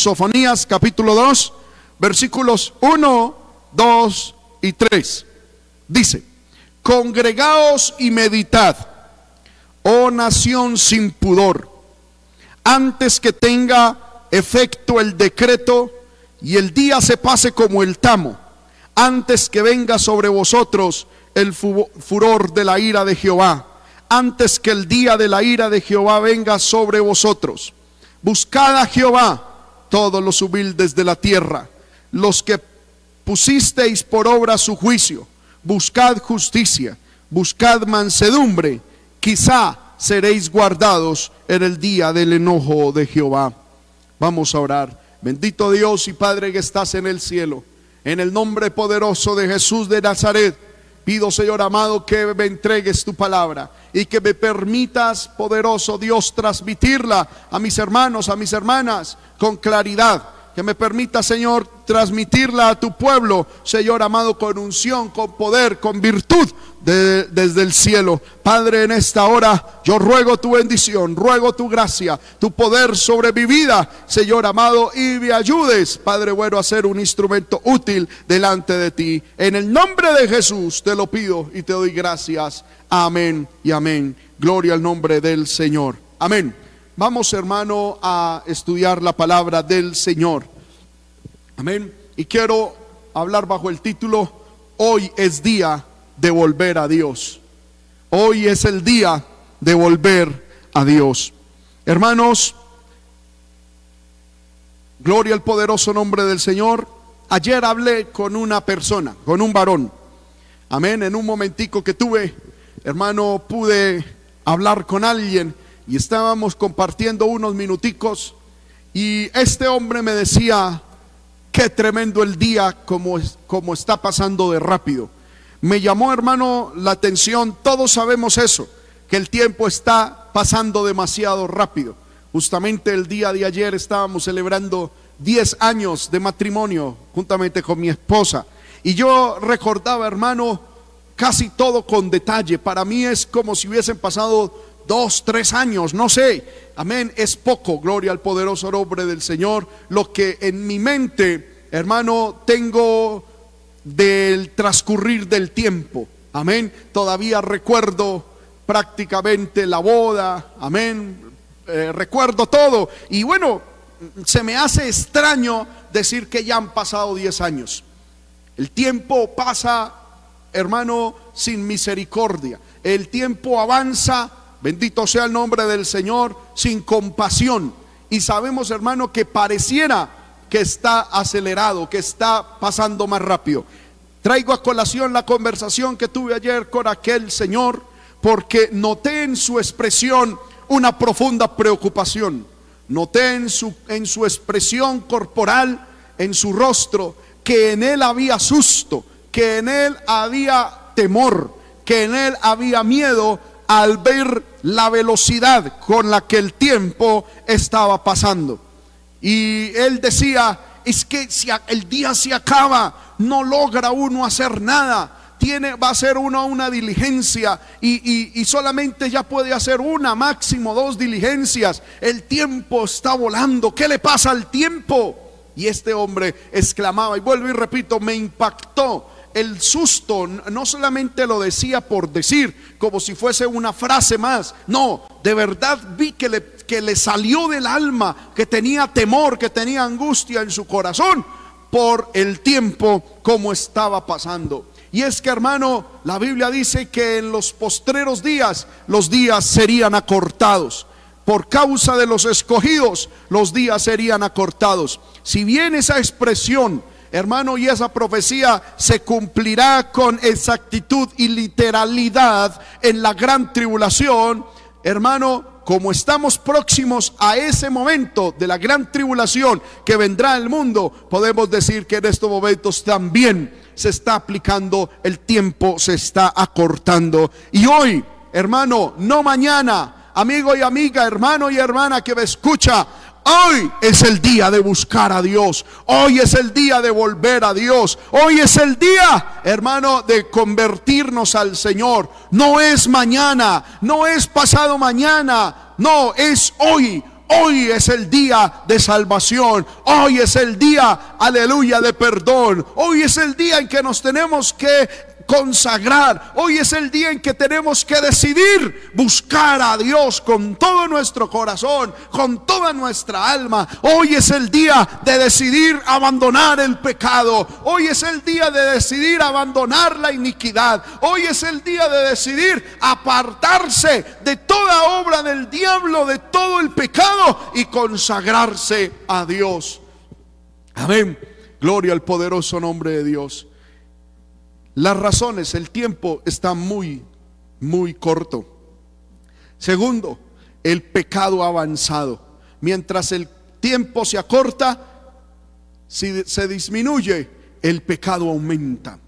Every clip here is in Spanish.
Sofonías capítulo 2, versículos 1, 2 y 3. Dice, congregaos y meditad, oh nación sin pudor, antes que tenga efecto el decreto y el día se pase como el tamo, antes que venga sobre vosotros el furor de la ira de Jehová, antes que el día de la ira de Jehová venga sobre vosotros. Buscad a Jehová todos los humildes de la tierra, los que pusisteis por obra su juicio, buscad justicia, buscad mansedumbre, quizá seréis guardados en el día del enojo de Jehová. Vamos a orar. Bendito Dios y Padre que estás en el cielo, en el nombre poderoso de Jesús de Nazaret, pido Señor amado que me entregues tu palabra y que me permitas, poderoso Dios, transmitirla a mis hermanos, a mis hermanas, con claridad que me permita, Señor, transmitirla a tu pueblo, Señor amado, con unción, con poder, con virtud desde el cielo. Padre, en esta hora yo ruego tu bendición, ruego tu gracia, tu poder sobre mi vida, Señor amado, y me ayudes, Padre bueno, a ser un instrumento útil delante de ti. En el nombre de Jesús te lo pido y te doy gracias. Amén y amén. Gloria al nombre del Señor. Amén. Vamos, hermano, a estudiar la palabra del Señor. Amén. Y quiero hablar bajo el título, Hoy es día de volver a Dios. Hoy es el día de volver a Dios. Hermanos, gloria al poderoso nombre del Señor. Ayer hablé con una persona, con un varón. Amén. En un momentico que tuve, hermano, pude hablar con alguien y estábamos compartiendo unos minuticos y este hombre me decía, qué tremendo el día como, como está pasando de rápido. Me llamó hermano la atención, todos sabemos eso, que el tiempo está pasando demasiado rápido. Justamente el día de ayer estábamos celebrando 10 años de matrimonio juntamente con mi esposa. Y yo recordaba, hermano, casi todo con detalle. Para mí es como si hubiesen pasado dos, tres años, no sé. Amén, es poco, gloria al poderoso nombre del Señor. Lo que en mi mente, hermano, tengo del transcurrir del tiempo. Amén, todavía recuerdo prácticamente la boda, amén, eh, recuerdo todo. Y bueno, se me hace extraño decir que ya han pasado diez años. El tiempo pasa, hermano, sin misericordia. El tiempo avanza Bendito sea el nombre del Señor, sin compasión. Y sabemos, hermano, que pareciera que está acelerado, que está pasando más rápido. Traigo a colación la conversación que tuve ayer con aquel señor, porque noté en su expresión una profunda preocupación. Noté en su, en su expresión corporal, en su rostro, que en él había susto, que en él había temor, que en él había miedo al ver la velocidad con la que el tiempo estaba pasando. Y él decía, es que si el día se acaba, no logra uno hacer nada. Tiene, va a ser uno una diligencia y, y solamente ya puede hacer una, máximo dos diligencias. El tiempo está volando. ¿Qué le pasa al tiempo? Y este hombre exclamaba, y vuelvo y repito, me impactó el susto no solamente lo decía por decir, como si fuese una frase más, no, de verdad vi que le, que le salió del alma, que tenía temor, que tenía angustia en su corazón por el tiempo como estaba pasando. Y es que hermano, la Biblia dice que en los postreros días los días serían acortados. Por causa de los escogidos, los días serían acortados. Si bien esa expresión Hermano, y esa profecía se cumplirá con exactitud y literalidad en la gran tribulación. Hermano, como estamos próximos a ese momento de la gran tribulación que vendrá al mundo, podemos decir que en estos momentos también se está aplicando el tiempo, se está acortando. Y hoy, hermano, no mañana, amigo y amiga, hermano y hermana que me escucha, Hoy es el día de buscar a Dios. Hoy es el día de volver a Dios. Hoy es el día, hermano, de convertirnos al Señor. No es mañana, no es pasado mañana. No, es hoy. Hoy es el día de salvación. Hoy es el día, aleluya, de perdón. Hoy es el día en que nos tenemos que consagrar. Hoy es el día en que tenemos que decidir buscar a Dios con todo nuestro corazón, con toda nuestra alma. Hoy es el día de decidir abandonar el pecado. Hoy es el día de decidir abandonar la iniquidad. Hoy es el día de decidir apartarse de toda obra del diablo, de todo el pecado y consagrarse a Dios. Amén. Gloria al poderoso nombre de Dios. Las razones, el tiempo está muy, muy corto. Segundo, el pecado avanzado. Mientras el tiempo se acorta, si se disminuye, el pecado aumenta.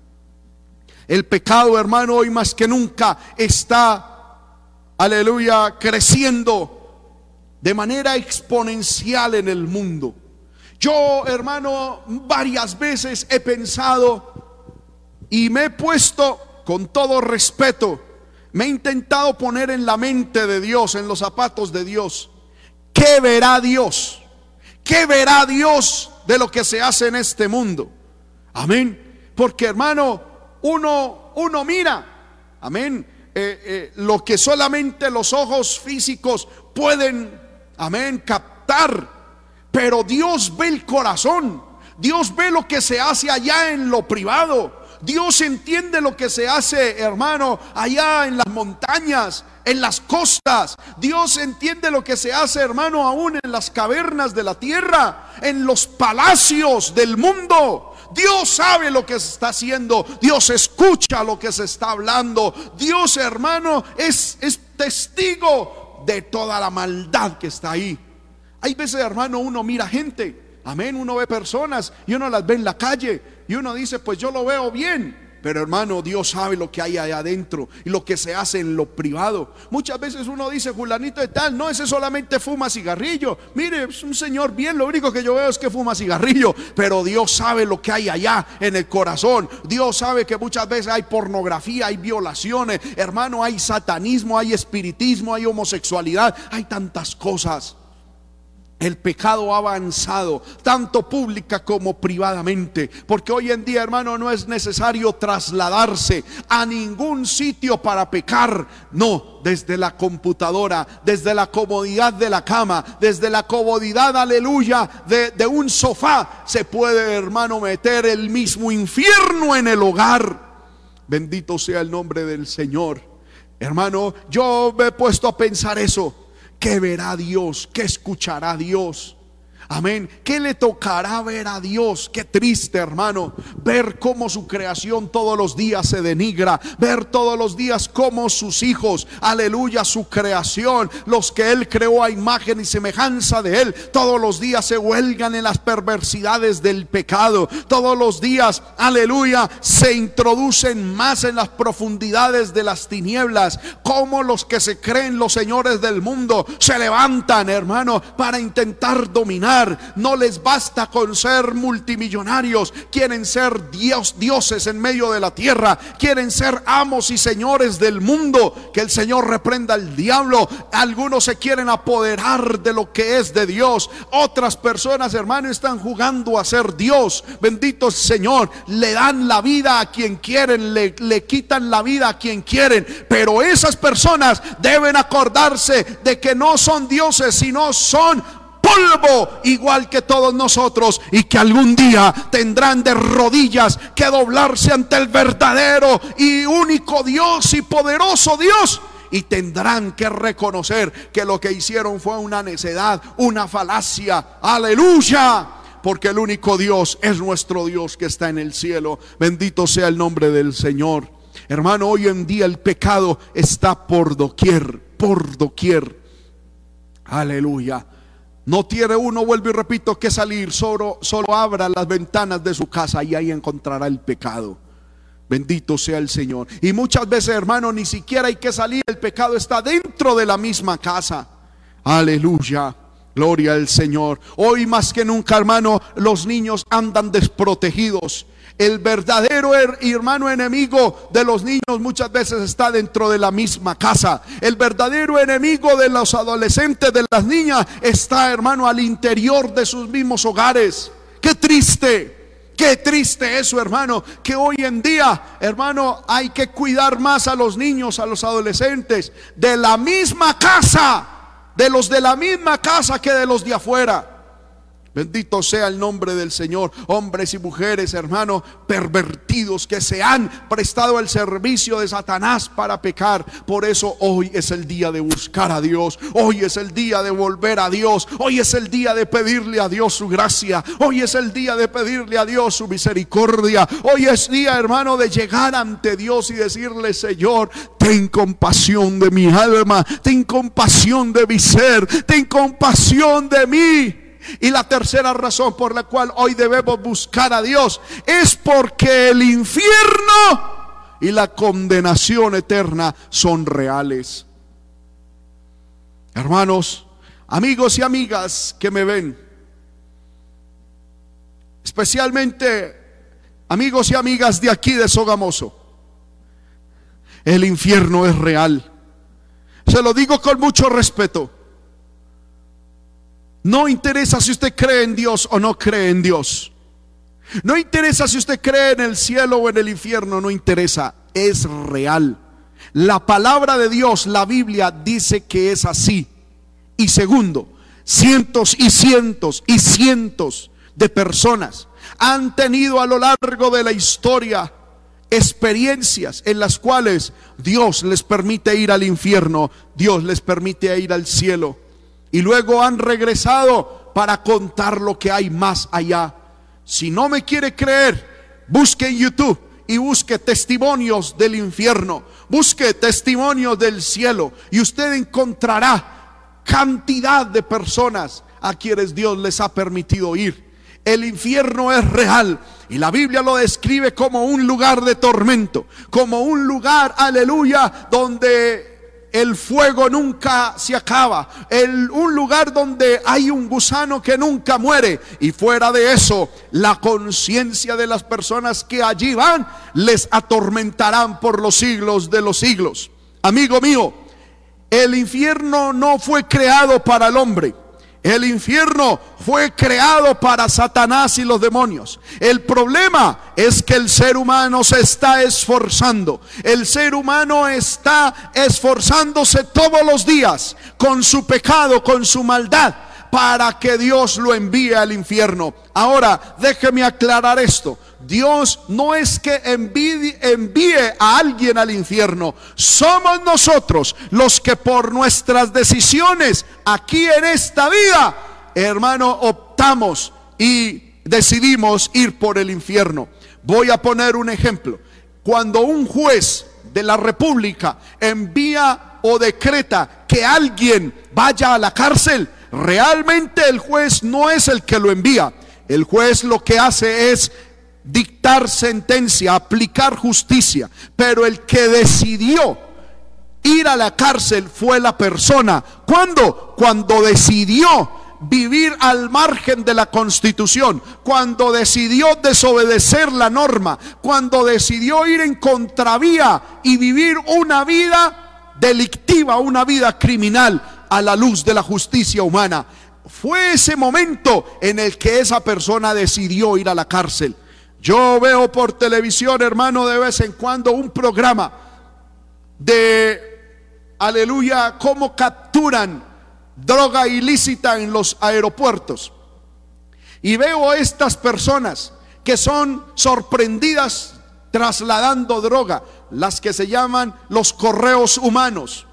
El pecado, hermano, hoy más que nunca está, aleluya, creciendo de manera exponencial en el mundo. Yo, hermano, varias veces he pensado y me he puesto con todo respeto, me he intentado poner en la mente de Dios, en los zapatos de Dios. ¿Qué verá Dios? ¿Qué verá Dios de lo que se hace en este mundo? Amén. Porque hermano, uno, uno mira, amén, eh, eh, lo que solamente los ojos físicos pueden, amén, captar. Pero Dios ve el corazón. Dios ve lo que se hace allá en lo privado. Dios entiende lo que se hace, hermano, allá en las montañas, en las costas. Dios entiende lo que se hace, hermano, aún en las cavernas de la tierra, en los palacios del mundo. Dios sabe lo que se está haciendo. Dios escucha lo que se está hablando. Dios, hermano, es, es testigo de toda la maldad que está ahí. Hay veces, hermano, uno mira gente. Amén, uno ve personas y uno las ve en la calle y uno dice, pues yo lo veo bien. Pero hermano, Dios sabe lo que hay allá adentro y lo que se hace en lo privado. Muchas veces uno dice, fulanito de tal, no, ese solamente fuma cigarrillo. Mire, es un señor bien, lo único que yo veo es que fuma cigarrillo. Pero Dios sabe lo que hay allá en el corazón. Dios sabe que muchas veces hay pornografía, hay violaciones. Hermano, hay satanismo, hay espiritismo, hay homosexualidad, hay tantas cosas. El pecado ha avanzado, tanto pública como privadamente, porque hoy en día, hermano, no es necesario trasladarse a ningún sitio para pecar. No, desde la computadora, desde la comodidad de la cama, desde la comodidad, aleluya, de, de un sofá, se puede, hermano, meter el mismo infierno en el hogar. Bendito sea el nombre del Señor. Hermano, yo me he puesto a pensar eso. ¿Qué verá Dios? ¿Qué escuchará Dios? Amén. ¿Qué le tocará ver a Dios? Qué triste, hermano. Ver cómo su creación todos los días se denigra. Ver todos los días cómo sus hijos, aleluya, su creación, los que Él creó a imagen y semejanza de Él, todos los días se huelgan en las perversidades del pecado. Todos los días, aleluya, se introducen más en las profundidades de las tinieblas. Como los que se creen los señores del mundo se levantan, hermano, para intentar dominar no les basta con ser multimillonarios. Quieren ser dios, dioses en medio de la tierra. Quieren ser amos y señores del mundo. Que el Señor reprenda al diablo. Algunos se quieren apoderar de lo que es de Dios. Otras personas, hermano, están jugando a ser Dios. Bendito Señor. Le dan la vida a quien quieren. Le, le quitan la vida a quien quieren. Pero esas personas deben acordarse de que no son dioses, sino son polvo igual que todos nosotros y que algún día tendrán de rodillas que doblarse ante el verdadero y único Dios y poderoso Dios y tendrán que reconocer que lo que hicieron fue una necedad, una falacia. Aleluya. Porque el único Dios es nuestro Dios que está en el cielo. Bendito sea el nombre del Señor. Hermano, hoy en día el pecado está por doquier, por doquier. Aleluya. No tiene uno, vuelvo y repito, que salir, solo, solo abra las ventanas de su casa y ahí encontrará el pecado. Bendito sea el Señor. Y muchas veces, hermano, ni siquiera hay que salir, el pecado está dentro de la misma casa. Aleluya. Gloria al Señor. Hoy más que nunca, hermano, los niños andan desprotegidos. El verdadero hermano enemigo de los niños muchas veces está dentro de la misma casa. El verdadero enemigo de los adolescentes, de las niñas, está, hermano, al interior de sus mismos hogares. Qué triste. Qué triste eso, hermano, que hoy en día, hermano, hay que cuidar más a los niños, a los adolescentes, de la misma casa, de los de la misma casa que de los de afuera. Bendito sea el nombre del Señor. Hombres y mujeres, hermanos, pervertidos que se han prestado el servicio de Satanás para pecar. Por eso hoy es el día de buscar a Dios. Hoy es el día de volver a Dios. Hoy es el día de pedirle a Dios su gracia. Hoy es el día de pedirle a Dios su misericordia. Hoy es día, hermano, de llegar ante Dios y decirle, Señor, ten compasión de mi alma. Ten compasión de mi ser. Ten compasión de mí. Y la tercera razón por la cual hoy debemos buscar a Dios es porque el infierno y la condenación eterna son reales. Hermanos, amigos y amigas que me ven, especialmente amigos y amigas de aquí de Sogamoso, el infierno es real. Se lo digo con mucho respeto. No interesa si usted cree en Dios o no cree en Dios. No interesa si usted cree en el cielo o en el infierno, no interesa, es real. La palabra de Dios, la Biblia, dice que es así. Y segundo, cientos y cientos y cientos de personas han tenido a lo largo de la historia experiencias en las cuales Dios les permite ir al infierno, Dios les permite ir al cielo y luego han regresado para contar lo que hay más allá. Si no me quiere creer, busque en YouTube y busque testimonios del infierno, busque testimonios del cielo y usted encontrará cantidad de personas a quienes Dios les ha permitido ir. El infierno es real y la Biblia lo describe como un lugar de tormento, como un lugar, aleluya, donde el fuego nunca se acaba, el, un lugar donde hay un gusano que nunca muere y fuera de eso la conciencia de las personas que allí van les atormentarán por los siglos de los siglos. Amigo mío, el infierno no fue creado para el hombre. El infierno fue creado para Satanás y los demonios. El problema es que el ser humano se está esforzando. El ser humano está esforzándose todos los días con su pecado, con su maldad, para que Dios lo envíe al infierno. Ahora, déjeme aclarar esto. Dios no es que envíe, a alguien al infierno. Somos nosotros los que por nuestras decisiones aquí en esta vida, hermano, optamos y decidimos ir por el infierno. Voy a poner un ejemplo. Cuando un juez de la República envía o decreta que alguien vaya a la cárcel, realmente el juez no es el que lo envía. El juez lo que hace es dictar sentencia, aplicar justicia, pero el que decidió ir a la cárcel fue la persona. ¿Cuándo? Cuando decidió vivir al margen de la constitución, cuando decidió desobedecer la norma, cuando decidió ir en contravía y vivir una vida delictiva, una vida criminal a la luz de la justicia humana. Fue ese momento en el que esa persona decidió ir a la cárcel. Yo veo por televisión, hermano, de vez en cuando un programa de, aleluya, cómo capturan droga ilícita en los aeropuertos. Y veo a estas personas que son sorprendidas trasladando droga, las que se llaman los correos humanos.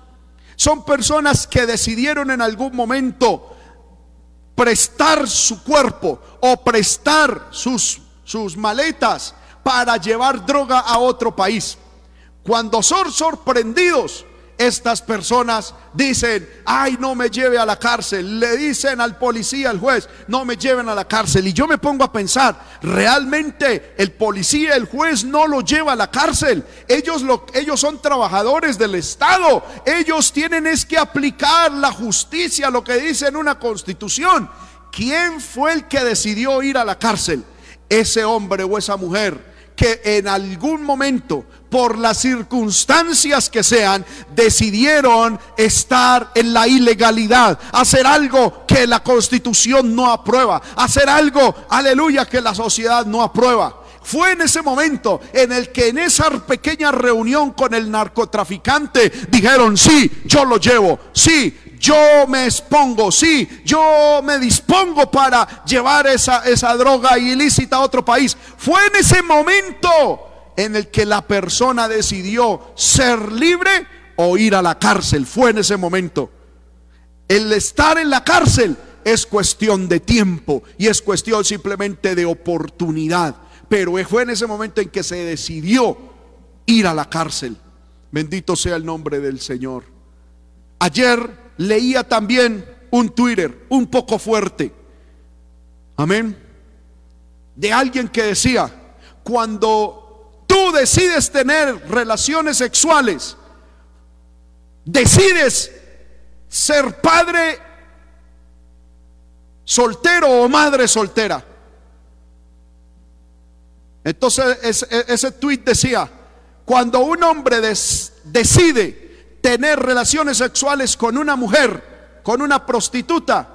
Son personas que decidieron en algún momento prestar su cuerpo o prestar sus sus maletas para llevar droga a otro país. Cuando son sorprendidos, estas personas dicen, ay, no me lleve a la cárcel. Le dicen al policía, al juez, no me lleven a la cárcel. Y yo me pongo a pensar, realmente el policía, el juez no lo lleva a la cárcel. Ellos, lo, ellos son trabajadores del Estado. Ellos tienen es que aplicar la justicia, lo que dice en una constitución. ¿Quién fue el que decidió ir a la cárcel? Ese hombre o esa mujer que en algún momento, por las circunstancias que sean, decidieron estar en la ilegalidad, hacer algo que la constitución no aprueba, hacer algo, aleluya, que la sociedad no aprueba. Fue en ese momento en el que en esa pequeña reunión con el narcotraficante dijeron, sí, yo lo llevo, sí, yo me expongo, sí, yo me dispongo para llevar esa, esa droga ilícita a otro país. Fue en ese momento en el que la persona decidió ser libre o ir a la cárcel. Fue en ese momento. El estar en la cárcel es cuestión de tiempo y es cuestión simplemente de oportunidad. Pero fue en ese momento en que se decidió ir a la cárcel. Bendito sea el nombre del Señor. Ayer leía también un Twitter un poco fuerte. Amén. De alguien que decía, cuando tú decides tener relaciones sexuales, decides ser padre soltero o madre soltera. Entonces ese, ese tweet decía, cuando un hombre decide tener relaciones sexuales con una mujer, con una prostituta,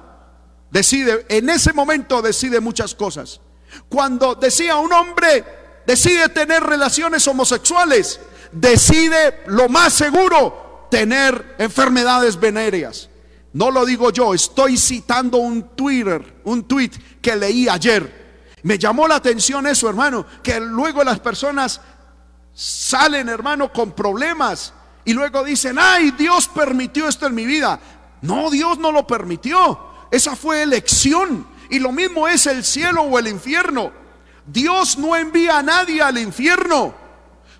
decide, en ese momento decide muchas cosas. Cuando decía un hombre decide tener relaciones homosexuales, decide lo más seguro tener enfermedades venéreas. No lo digo yo, estoy citando un Twitter, un tweet que leí ayer. Me llamó la atención eso, hermano, que luego las personas salen, hermano, con problemas y luego dicen, ay, Dios permitió esto en mi vida. No, Dios no lo permitió. Esa fue elección. Y lo mismo es el cielo o el infierno. Dios no envía a nadie al infierno.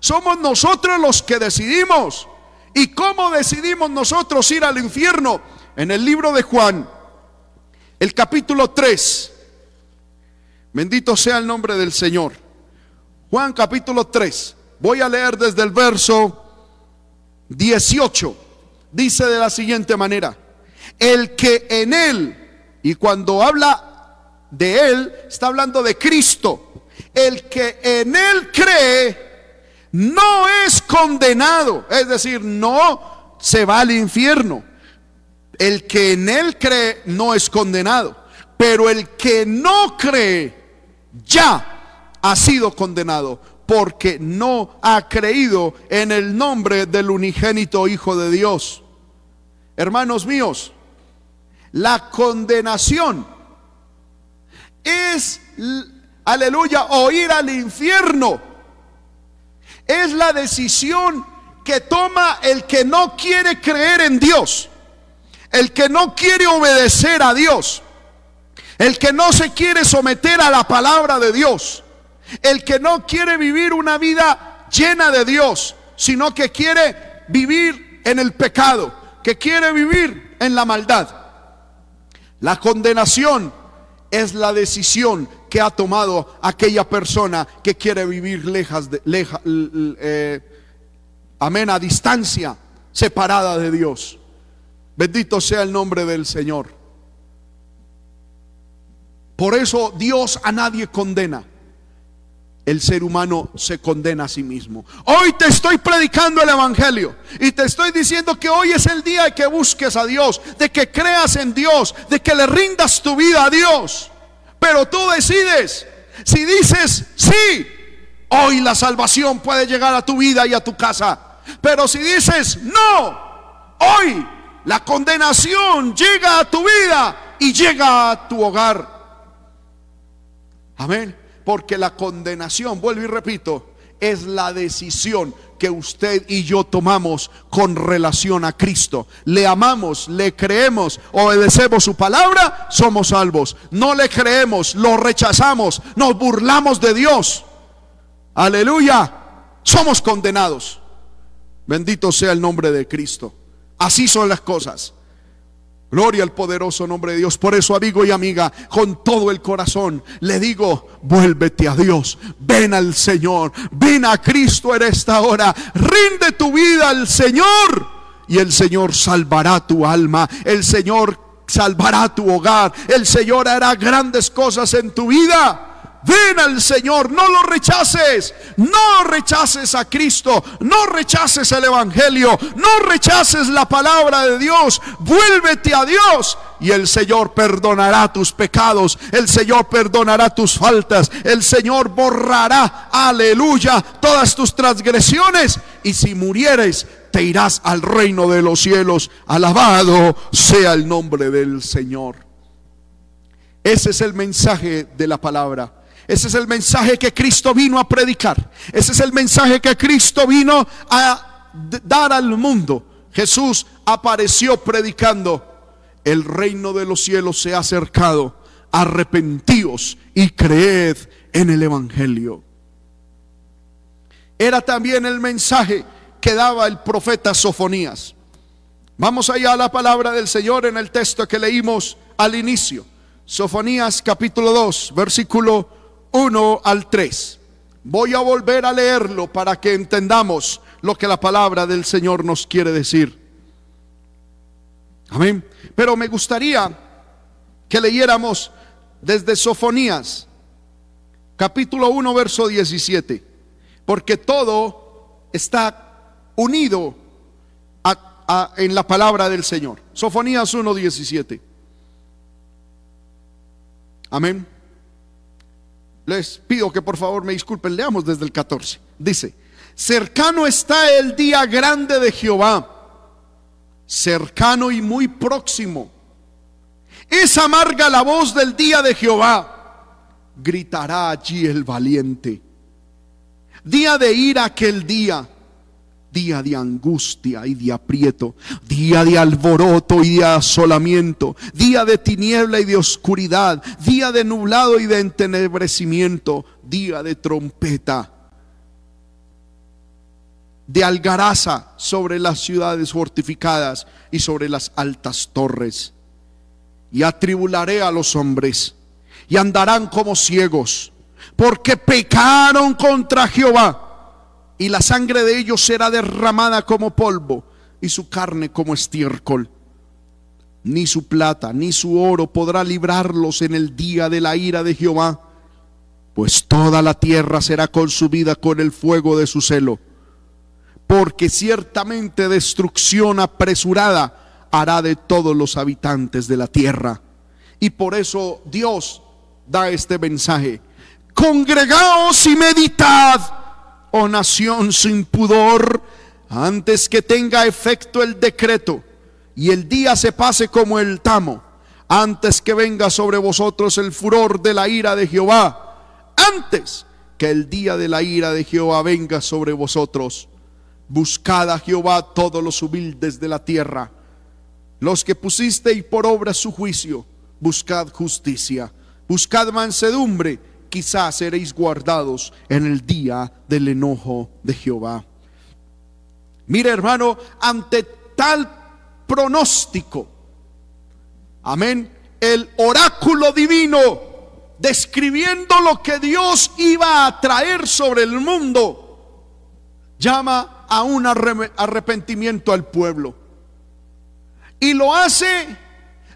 Somos nosotros los que decidimos. ¿Y cómo decidimos nosotros ir al infierno? En el libro de Juan, el capítulo 3. Bendito sea el nombre del Señor. Juan capítulo 3. Voy a leer desde el verso 18 dice de la siguiente manera, el que en él, y cuando habla de él, está hablando de Cristo, el que en él cree, no es condenado, es decir, no se va al infierno. El que en él cree no es condenado, pero el que no cree ya ha sido condenado porque no ha creído en el nombre del unigénito Hijo de Dios. Hermanos míos, la condenación es, aleluya, o ir al infierno. Es la decisión que toma el que no quiere creer en Dios, el que no quiere obedecer a Dios, el que no se quiere someter a la palabra de Dios el que no quiere vivir una vida llena de Dios, sino que quiere vivir en el pecado, que quiere vivir en la maldad. La condenación es la decisión que ha tomado aquella persona que quiere vivir lejas de, eh, amén, a distancia, separada de Dios. Bendito sea el nombre del Señor. Por eso Dios a nadie condena el ser humano se condena a sí mismo. Hoy te estoy predicando el Evangelio y te estoy diciendo que hoy es el día de que busques a Dios, de que creas en Dios, de que le rindas tu vida a Dios. Pero tú decides, si dices sí, hoy la salvación puede llegar a tu vida y a tu casa. Pero si dices no, hoy la condenación llega a tu vida y llega a tu hogar. Amén. Porque la condenación, vuelvo y repito, es la decisión que usted y yo tomamos con relación a Cristo. Le amamos, le creemos, obedecemos su palabra, somos salvos. No le creemos, lo rechazamos, nos burlamos de Dios. Aleluya, somos condenados. Bendito sea el nombre de Cristo. Así son las cosas. Gloria al poderoso nombre de Dios. Por eso, amigo y amiga, con todo el corazón le digo, vuélvete a Dios, ven al Señor, ven a Cristo en esta hora, rinde tu vida al Señor y el Señor salvará tu alma, el Señor salvará tu hogar, el Señor hará grandes cosas en tu vida. Ven al Señor, no lo rechaces, no rechaces a Cristo, no rechaces el Evangelio, no rechaces la palabra de Dios, vuélvete a Dios y el Señor perdonará tus pecados, el Señor perdonará tus faltas, el Señor borrará, aleluya, todas tus transgresiones y si murieres te irás al reino de los cielos, alabado sea el nombre del Señor. Ese es el mensaje de la palabra. Ese es el mensaje que Cristo vino a predicar. Ese es el mensaje que Cristo vino a dar al mundo. Jesús apareció predicando. El reino de los cielos se ha acercado. Arrepentíos y creed en el Evangelio. Era también el mensaje que daba el profeta Sofonías. Vamos allá a la palabra del Señor en el texto que leímos al inicio. Sofonías capítulo 2, versículo 1 al 3. Voy a volver a leerlo para que entendamos lo que la palabra del Señor nos quiere decir. Amén. Pero me gustaría que leyéramos desde Sofonías, capítulo 1, verso 17, porque todo está unido en la palabra del Señor. Sofonías 1, 17. Amén. Les pido que por favor me disculpen, leamos desde el 14. Dice, cercano está el día grande de Jehová, cercano y muy próximo. Es amarga la voz del día de Jehová, gritará allí el valiente. Día de ira aquel día día de angustia y de aprieto, día de alboroto y de asolamiento, día de tiniebla y de oscuridad, día de nublado y de entenebrecimiento, día de trompeta, de algaraza sobre las ciudades fortificadas y sobre las altas torres. Y atribularé a los hombres y andarán como ciegos, porque pecaron contra Jehová y la sangre de ellos será derramada como polvo y su carne como estiércol. Ni su plata ni su oro podrá librarlos en el día de la ira de Jehová, pues toda la tierra será consumida con el fuego de su celo, porque ciertamente destrucción apresurada hará de todos los habitantes de la tierra. Y por eso Dios da este mensaje. Congregaos y meditad nación sin pudor, antes que tenga efecto el decreto y el día se pase como el tamo, antes que venga sobre vosotros el furor de la ira de Jehová, antes que el día de la ira de Jehová venga sobre vosotros. Buscad a Jehová todos los humildes de la tierra, los que pusisteis por obra su juicio, buscad justicia, buscad mansedumbre quizás seréis guardados en el día del enojo de Jehová. Mire hermano, ante tal pronóstico, amén, el oráculo divino describiendo lo que Dios iba a traer sobre el mundo, llama a un arrepentimiento al pueblo. Y lo hace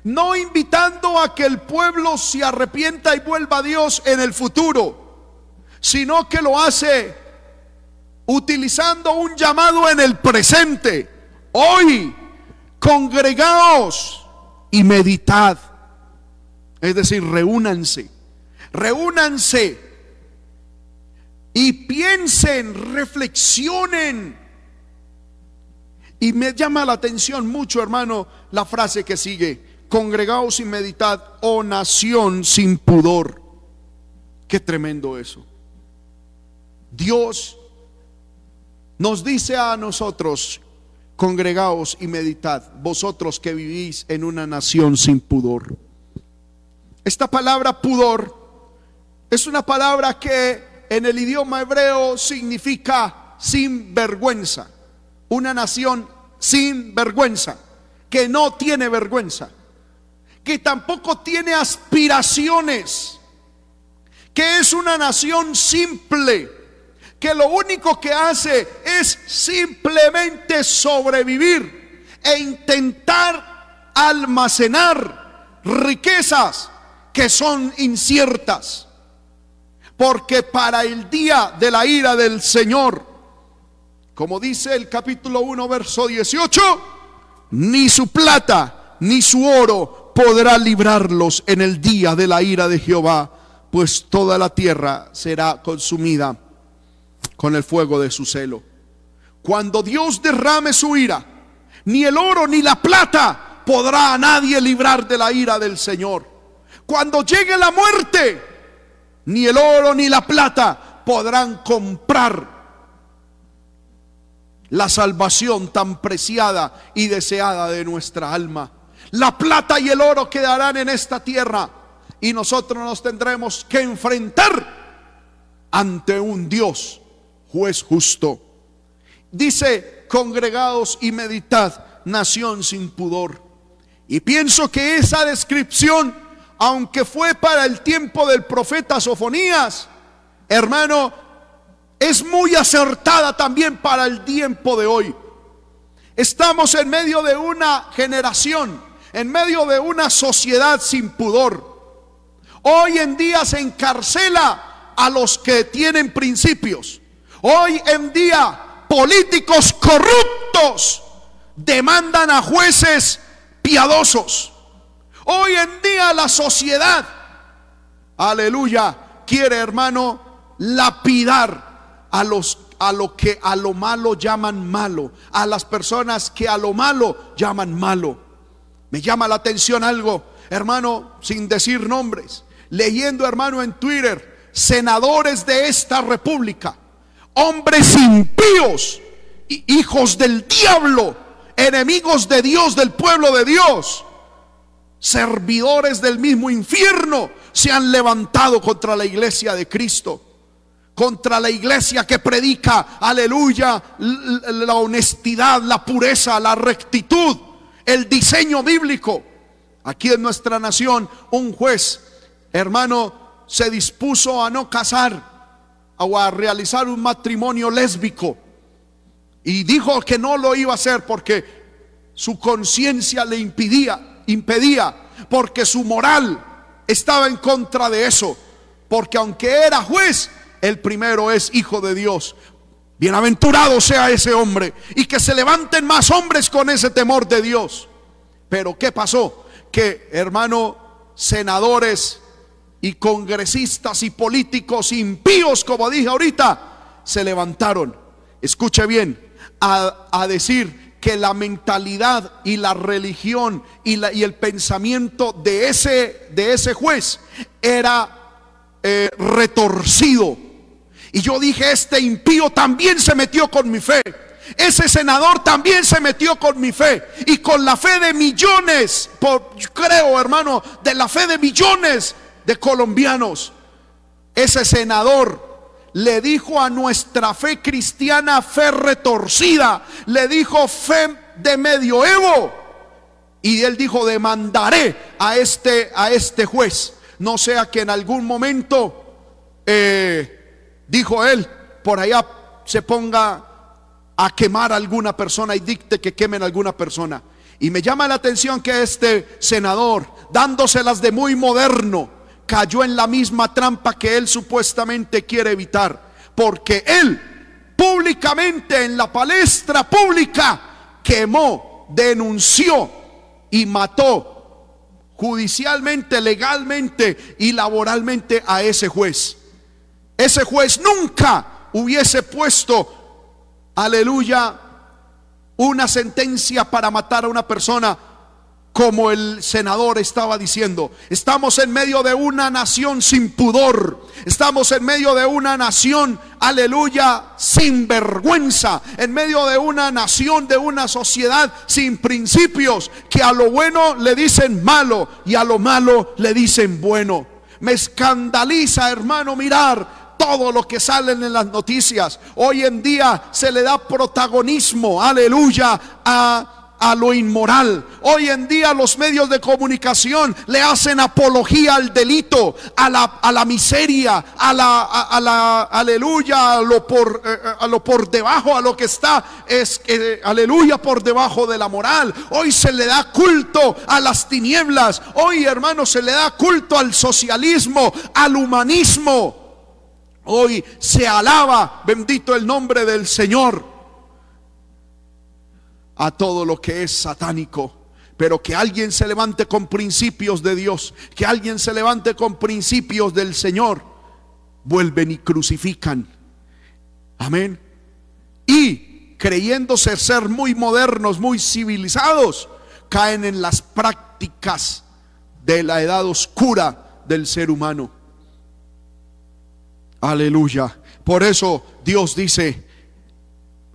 no invitando a que el pueblo se arrepienta y vuelva a Dios en el futuro, sino que lo hace utilizando un llamado en el presente. Hoy, congregaos y meditad. Es decir, reúnanse, reúnanse y piensen, reflexionen. Y me llama la atención mucho, hermano, la frase que sigue congregaos y meditad, oh nación sin pudor. Qué tremendo eso. Dios nos dice a nosotros, congregaos y meditad, vosotros que vivís en una nación sin pudor. Esta palabra pudor es una palabra que en el idioma hebreo significa sin vergüenza. una nación sin vergüenza, que no tiene vergüenza, que tampoco tiene aspiraciones, que es una nación simple, que lo único que hace es simplemente sobrevivir e intentar almacenar riquezas que son inciertas. Porque para el día de la ira del Señor, como dice el capítulo 1, verso 18, ni su plata ni su oro podrá librarlos en el día de la ira de Jehová, pues toda la tierra será consumida con el fuego de su celo. Cuando Dios derrame su ira, ni el oro ni la plata podrá a nadie librar de la ira del Señor. Cuando llegue la muerte, ni el oro ni la plata podrán comprar la salvación tan preciada y deseada de nuestra alma. La plata y el oro quedarán en esta tierra y nosotros nos tendremos que enfrentar ante un Dios juez justo. Dice, congregados y meditad, nación sin pudor. Y pienso que esa descripción aunque fue para el tiempo del profeta Sofonías, hermano, es muy acertada también para el tiempo de hoy. Estamos en medio de una generación, en medio de una sociedad sin pudor. Hoy en día se encarcela a los que tienen principios. Hoy en día políticos corruptos demandan a jueces piadosos. Hoy en día la sociedad, aleluya, quiere hermano lapidar a los a lo que a lo malo llaman malo, a las personas que a lo malo llaman malo. Me llama la atención algo, hermano, sin decir nombres, leyendo hermano en Twitter, senadores de esta república, hombres impíos, hijos del diablo, enemigos de Dios, del pueblo de Dios, servidores del mismo infierno se han levantado contra la iglesia de Cristo. Contra la iglesia que predica, aleluya, la honestidad, la pureza, la rectitud, el diseño bíblico. Aquí en nuestra nación, un juez, hermano, se dispuso a no casar o a realizar un matrimonio lésbico. Y dijo que no lo iba a hacer porque su conciencia le impedía impedía, porque su moral estaba en contra de eso, porque aunque era juez, el primero es hijo de Dios. Bienaventurado sea ese hombre y que se levanten más hombres con ese temor de Dios. Pero ¿qué pasó? Que hermano, senadores y congresistas y políticos impíos, como dije ahorita, se levantaron, escuche bien, a, a decir que la mentalidad y la religión y, la, y el pensamiento de ese, de ese juez era eh, retorcido. Y yo dije, este impío también se metió con mi fe. Ese senador también se metió con mi fe y con la fe de millones, por, creo hermano, de la fe de millones de colombianos. Ese senador le dijo a nuestra fe cristiana fe retorcida, le dijo fe de medioevo. Y él dijo, demandaré a este, a este juez. No sea que en algún momento, eh, dijo él, por allá se ponga a quemar a alguna persona y dicte que quemen a alguna persona. Y me llama la atención que este senador, dándoselas de muy moderno, cayó en la misma trampa que él supuestamente quiere evitar. Porque él públicamente en la palestra pública quemó, denunció y mató judicialmente, legalmente y laboralmente a ese juez. Ese juez nunca hubiese puesto, aleluya, una sentencia para matar a una persona como el senador estaba diciendo. Estamos en medio de una nación sin pudor. Estamos en medio de una nación, aleluya, sin vergüenza. En medio de una nación, de una sociedad sin principios, que a lo bueno le dicen malo y a lo malo le dicen bueno. Me escandaliza, hermano, mirar todo lo que sale en las noticias. Hoy en día se le da protagonismo, aleluya, a a lo inmoral. Hoy en día los medios de comunicación le hacen apología al delito, a la, a la miseria, a la, a, la aleluya, a lo, por, eh, eh, a lo por debajo, a lo que está, es, aleluya, por debajo de la moral. Hoy se le da culto a las tinieblas. Hoy, hermanos, se le da culto al socialismo, al humanismo. Hoy se alaba, bendito el nombre del Señor a todo lo que es satánico. Pero que alguien se levante con principios de Dios, que alguien se levante con principios del Señor, vuelven y crucifican. Amén. Y creyéndose ser muy modernos, muy civilizados, caen en las prácticas de la edad oscura del ser humano. Aleluya. Por eso Dios dice,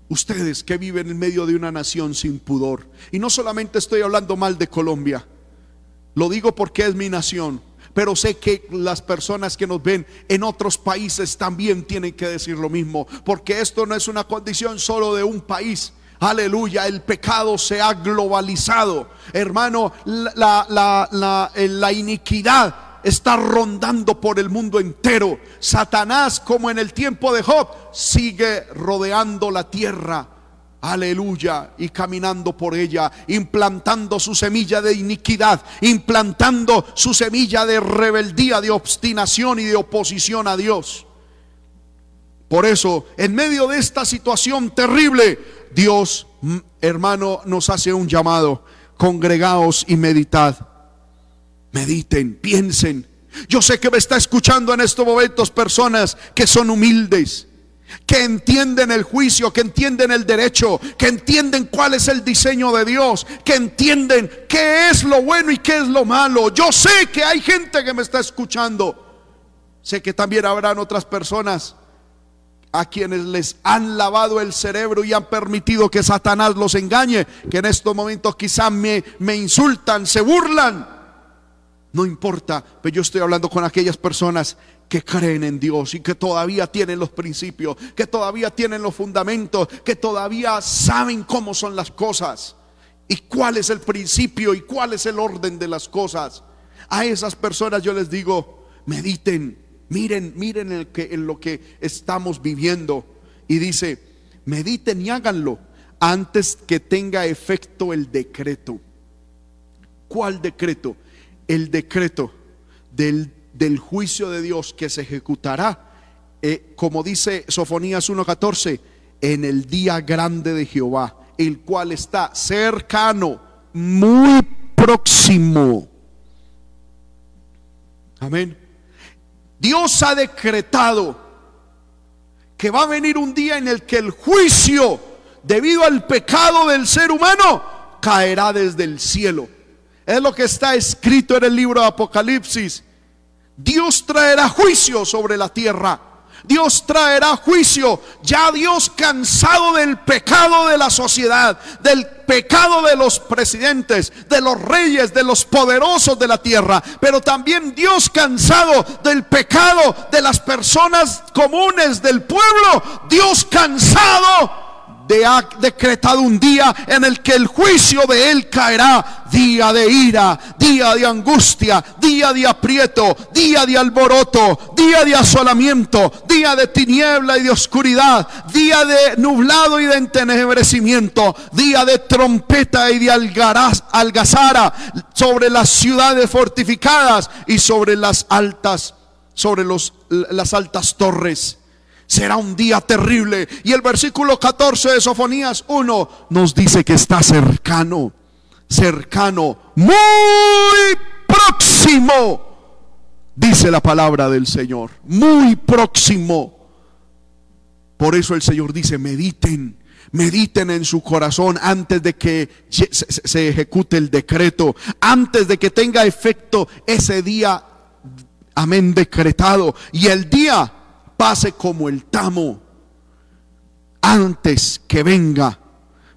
Ustedes que viven en medio de una nación sin pudor. Y no solamente estoy hablando mal de Colombia, lo digo porque es mi nación, pero sé que las personas que nos ven en otros países también tienen que decir lo mismo, porque esto no es una condición solo de un país. Aleluya, el pecado se ha globalizado. Hermano, la, la, la, la iniquidad está rondando por el mundo entero. Satanás, como en el tiempo de Job, sigue rodeando la tierra. Aleluya. Y caminando por ella, implantando su semilla de iniquidad, implantando su semilla de rebeldía, de obstinación y de oposición a Dios. Por eso, en medio de esta situación terrible, Dios, mm, hermano, nos hace un llamado. Congregaos y meditad mediten, piensen. Yo sé que me está escuchando en estos momentos personas que son humildes, que entienden el juicio, que entienden el derecho, que entienden cuál es el diseño de Dios, que entienden qué es lo bueno y qué es lo malo. Yo sé que hay gente que me está escuchando. Sé que también habrán otras personas a quienes les han lavado el cerebro y han permitido que Satanás los engañe, que en estos momentos quizás me, me insultan, se burlan no importa, pero yo estoy hablando con aquellas personas que creen en Dios y que todavía tienen los principios, que todavía tienen los fundamentos, que todavía saben cómo son las cosas y cuál es el principio y cuál es el orden de las cosas. A esas personas yo les digo, mediten, miren, miren en, lo que estamos viviendo. Y dice, mediten y háganlo antes que tenga efecto el decreto. ¿Cuál decreto? El decreto del, del juicio de Dios que se ejecutará, eh, como dice Sofonías 1.14, en el día grande de Jehová, el cual está cercano, muy próximo. Amén. Dios ha decretado que va a venir un día en el que el juicio, debido al pecado del ser humano, caerá desde el cielo. Es lo que está escrito en el libro de Apocalipsis. Dios traerá juicio sobre la tierra. Dios traerá juicio. Ya Dios cansado del pecado de la sociedad, del pecado de los presidentes, de los reyes, de los poderosos de la tierra. Pero también Dios cansado del pecado de las personas comunes del pueblo. Dios cansado de, ha decretado un día en el que el juicio de él caerá. Día de ira, día de angustia, día de aprieto, día de alboroto, día de asolamiento, día de tiniebla y de oscuridad, día de nublado y de entenebrecimiento, día de trompeta y de algazara sobre las ciudades fortificadas y sobre las altas, sobre los, las altas torres será un día terrible. Y el versículo 14 de Sofonías 1 nos dice que está cercano, cercano, muy próximo, dice la palabra del Señor, muy próximo. Por eso el Señor dice, mediten, mediten en su corazón antes de que se ejecute el decreto, antes de que tenga efecto ese día, amén, decretado. Y el día pase como el tamo antes que venga.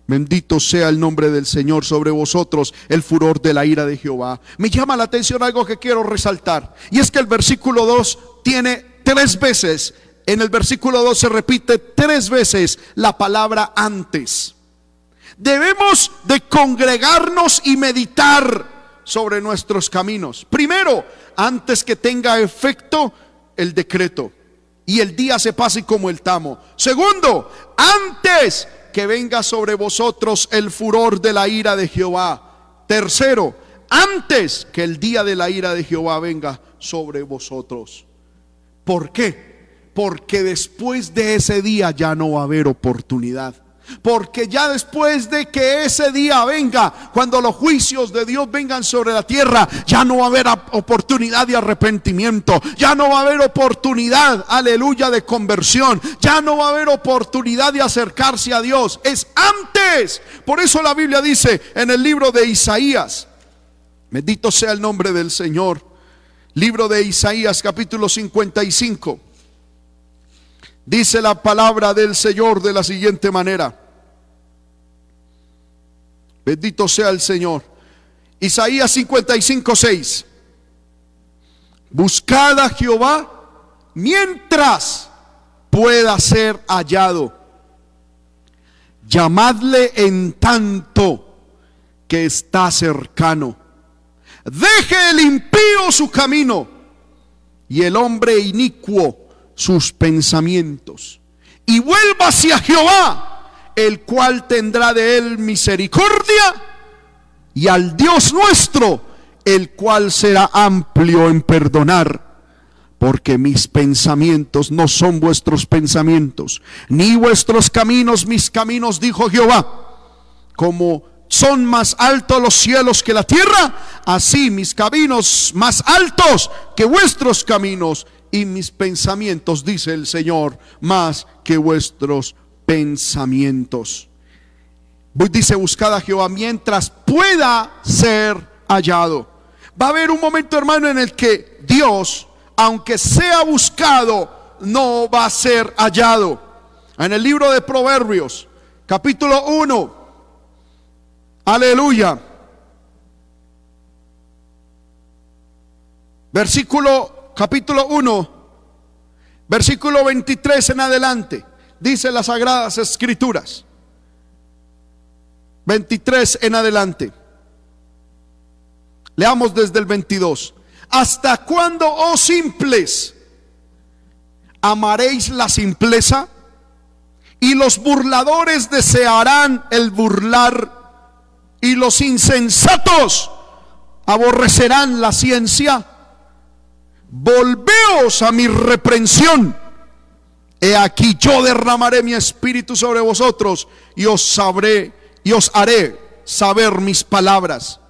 Bendito sea el nombre del Señor sobre vosotros, el furor de la ira de Jehová. Me llama la atención algo que quiero resaltar. Y es que el versículo 2 tiene tres veces En el versículo 2 se repite tres veces la palabra antes. Debemos de congregarnos y meditar sobre nuestros caminos. Primero, antes que tenga efecto el decreto y el día se pase como el tamo. Segundo, antes que venga sobre vosotros el furor de la ira de Jehová. Tercero, antes que el día de la ira de Jehová venga sobre vosotros. ¿Por qué? Porque después de ese día ya no va a haber oportunidad. Porque ya después de que ese día venga, cuando los juicios de Dios vengan sobre la tierra, ya no va a haber oportunidad de arrepentimiento, ya no va a haber oportunidad, aleluya, de conversión, ya no va a haber oportunidad de acercarse a Dios. Es antes. Por eso la Biblia dice en el libro de Isaías, bendito sea el nombre del Señor, libro de Isaías capítulo 55. Dice la palabra del Señor de la siguiente manera. Bendito sea el Señor. Isaías 55, 6. Buscad a Jehová mientras pueda ser hallado. Llamadle en tanto que está cercano. Deje el impío su camino y el hombre inicuo sus pensamientos. Y vuelva hacia Jehová, el cual tendrá de él misericordia, y al Dios nuestro, el cual será amplio en perdonar. Porque mis pensamientos no son vuestros pensamientos, ni vuestros caminos mis caminos, dijo Jehová. Como son más altos los cielos que la tierra, así mis caminos más altos que vuestros caminos y mis pensamientos, dice el Señor, más que vuestros pensamientos. Dice, buscad a Jehová mientras pueda ser hallado. Va a haber un momento, hermano, en el que Dios, aunque sea buscado, no va a ser hallado. En el libro de Proverbios, capítulo 1, aleluya. Versículo capítulo 1, versículo 23 en adelante, dice las sagradas escrituras. 23 en adelante. Leamos desde el 22. ¿Hasta cuándo, oh simples, amaréis la simpleza? Y los burladores desearán el burlar, y los insensatos aborrecerán la ciencia volveos a mi reprensión. He aquí yo derramaré mi espíritu sobre vosotros y os sabré y os haré saber mis palabras.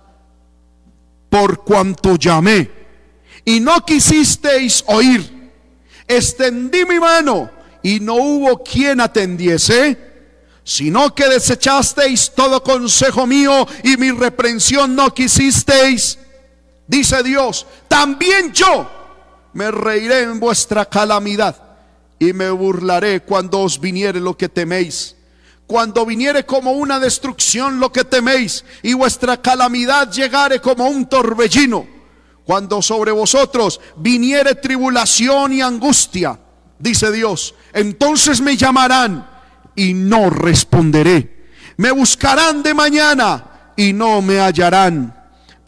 Por cuanto llamé y no quisisteis oír, extendí mi mano y no hubo quien atendiese, sino que desechasteis todo consejo mío y mi reprensión no quisisteis. Dice Dios, también yo me reiré en vuestra calamidad y me burlaré cuando os viniere lo que teméis. Cuando viniere como una destrucción lo que teméis y vuestra calamidad llegare como un torbellino. Cuando sobre vosotros viniere tribulación y angustia, dice Dios, entonces me llamarán y no responderé. Me buscarán de mañana y no me hallarán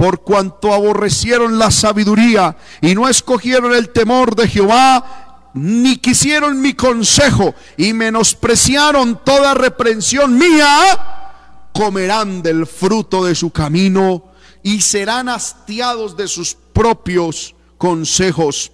por cuanto aborrecieron la sabiduría y no escogieron el temor de Jehová, ni quisieron mi consejo y menospreciaron toda reprensión mía, comerán del fruto de su camino y serán hastiados de sus propios consejos,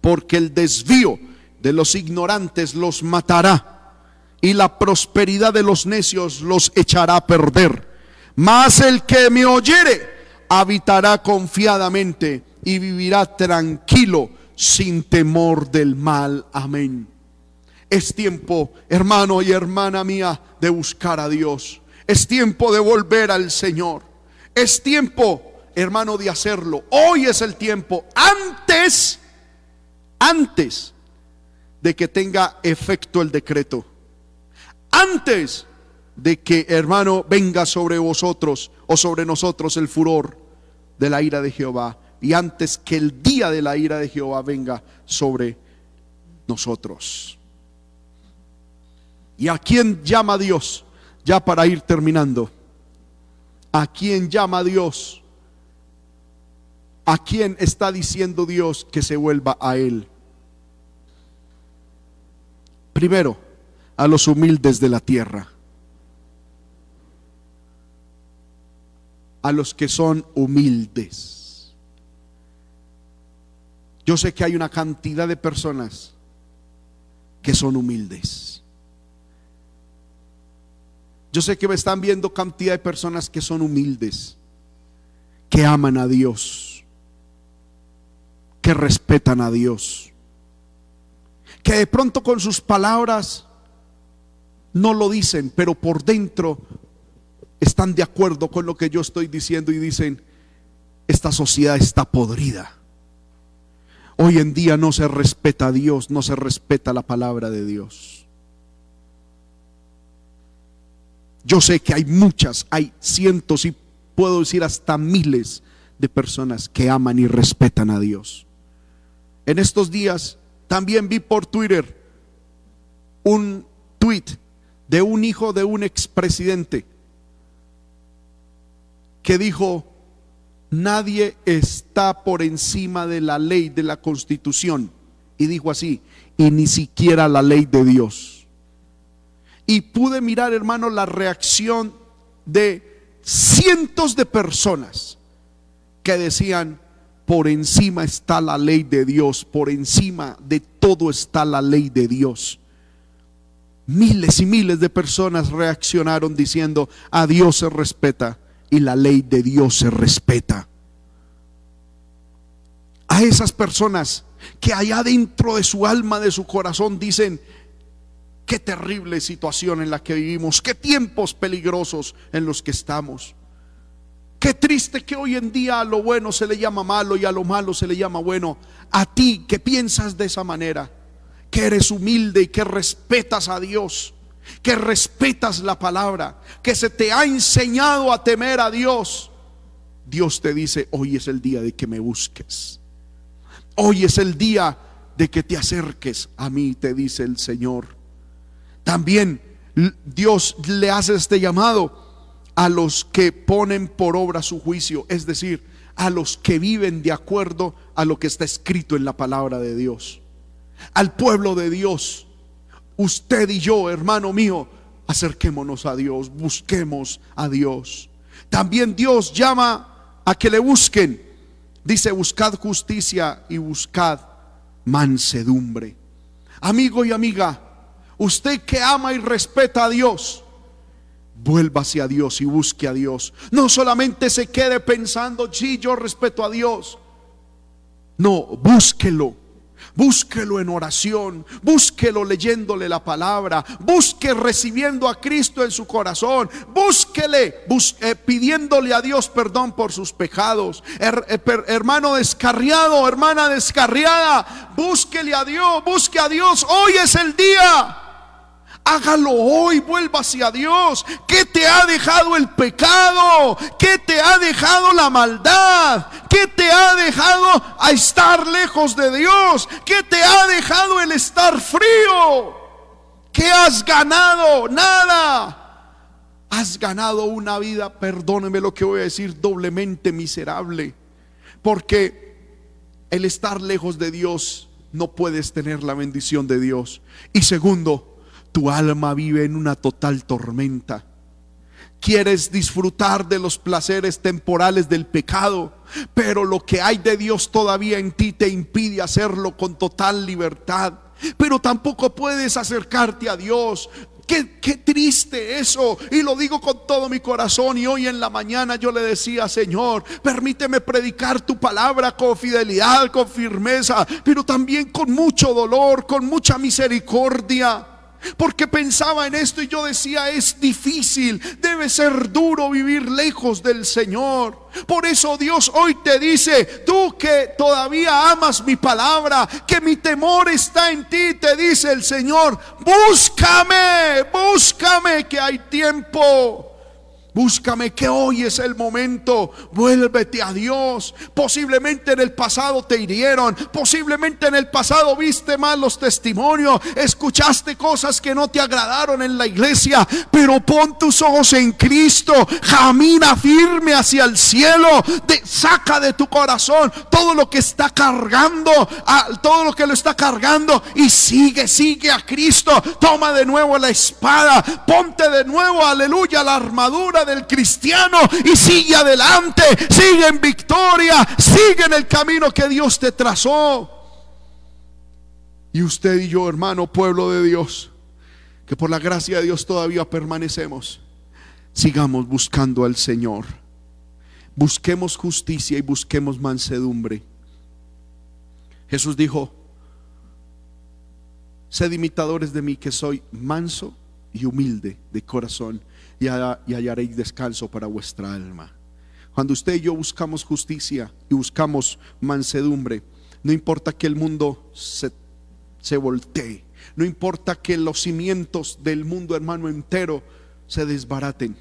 porque el desvío de los ignorantes los matará y la prosperidad de los necios los echará a perder. Mas el que me oyere habitará confiadamente y vivirá tranquilo sin temor del mal. Amén. Es tiempo, hermano y hermana mía, de buscar a Dios. Es tiempo de volver al Señor. Es tiempo, hermano, de hacerlo. Hoy es el tiempo. Antes, antes de que tenga efecto el decreto. Antes de que, hermano, venga sobre vosotros o sobre nosotros el furor de la ira de Jehová. Y antes que el día de la ira de Jehová venga sobre nosotros. ¿Y a quién llama Dios? Ya para ir terminando. ¿A quién llama Dios? ¿A quién está diciendo Dios que se vuelva a Él? Primero, a los humildes de la tierra. A los que son humildes. Yo sé que hay una cantidad de personas que son humildes. Yo sé que me están viendo cantidad de personas que son humildes, que aman a Dios, que respetan a Dios, que de pronto con sus palabras no lo dicen, pero por dentro están de acuerdo con lo que yo estoy diciendo y dicen, esta sociedad está podrida. Hoy en día no se respeta a Dios, no se respeta la palabra de Dios. Yo sé que hay muchas, hay cientos y puedo decir hasta miles de personas que aman y respetan a Dios. En estos días también vi por Twitter un tweet de un hijo de un expresidente que dijo, nadie está por encima de la ley de la constitución. Y dijo así, y ni siquiera la ley de Dios. Y pude mirar, hermano, la reacción de cientos de personas que decían, por encima está la ley de Dios, por encima de todo está la ley de Dios. Miles y miles de personas reaccionaron diciendo, a Dios se respeta y la ley de Dios se respeta. A esas personas que allá dentro de su alma, de su corazón dicen, Qué terrible situación en la que vivimos, qué tiempos peligrosos en los que estamos. Qué triste que hoy en día a lo bueno se le llama malo y a lo malo se le llama bueno. A ti que piensas de esa manera, que eres humilde y que respetas a Dios, que respetas la palabra, que se te ha enseñado a temer a Dios. Dios te dice, hoy es el día de que me busques. Hoy es el día de que te acerques a mí, te dice el Señor. También Dios le hace este llamado a los que ponen por obra su juicio, es decir, a los que viven de acuerdo a lo que está escrito en la palabra de Dios. Al pueblo de Dios, usted y yo, hermano mío, acerquémonos a Dios, busquemos a Dios. También Dios llama a que le busquen. Dice, buscad justicia y buscad mansedumbre. Amigo y amiga, Usted que ama y respeta a Dios, vuelva hacia Dios y busque a Dios. No solamente se quede pensando, sí, yo respeto a Dios. No, búsquelo. Búsquelo en oración, búsquelo leyéndole la palabra, busque recibiendo a Cristo en su corazón, búsquele eh, pidiéndole a Dios perdón por sus pecados. Eh, hermano descarriado, hermana descarriada, búsquele a Dios, busque a Dios. Hoy es el día. Hágalo hoy, vuelva hacia Dios. ¿Qué te ha dejado el pecado? ¿Qué te ha dejado la maldad? ¿Qué te ha dejado a estar lejos de Dios? ¿Qué te ha dejado el estar frío? ¿Qué has ganado? Nada. Has ganado una vida, perdóneme lo que voy a decir, doblemente miserable. Porque el estar lejos de Dios no puedes tener la bendición de Dios. Y segundo, tu alma vive en una total tormenta. Quieres disfrutar de los placeres temporales del pecado, pero lo que hay de Dios todavía en ti te impide hacerlo con total libertad. Pero tampoco puedes acercarte a Dios. Qué, qué, triste eso. Y lo digo con todo mi corazón. Y hoy en la mañana yo le decía, Señor, permíteme predicar tu palabra con fidelidad, con firmeza, pero también con mucho dolor, con mucha misericordia. Porque pensaba en esto y yo decía, es difícil, debe ser duro vivir lejos del Señor. Por eso Dios hoy te dice, tú que todavía amas mi palabra, que mi temor está en ti, te dice el Señor, búscame, búscame que hay tiempo. Búscame que hoy es el momento. Vuélvete a Dios. Posiblemente en el pasado te hirieron. Posiblemente en el pasado viste malos testimonios. Escuchaste cosas que no te agradaron en la iglesia. Pero pon tus ojos en Cristo. Camina firme hacia el cielo. saca de tu corazón todo lo que está cargando. todo lo que lo está cargando. Y sigue, sigue a Cristo. Toma de nuevo la espada. Ponte de nuevo, aleluya, la armadura del cristiano y sigue adelante, sigue en victoria, sigue en el camino que Dios te trazó. Y usted y yo, hermano, pueblo de Dios, que por la gracia de Dios todavía permanecemos, sigamos buscando al Señor. Busquemos justicia y busquemos mansedumbre. Jesús dijo, sed imitadores de mí que soy manso y humilde de corazón y, hallaréis descanso para vuestra alma. Cuando usted y yo buscamos justicia y buscamos mansedumbre, no importa que el mundo se, se voltee, no importa que los cimientos del mundo hermano entero se desbaraten,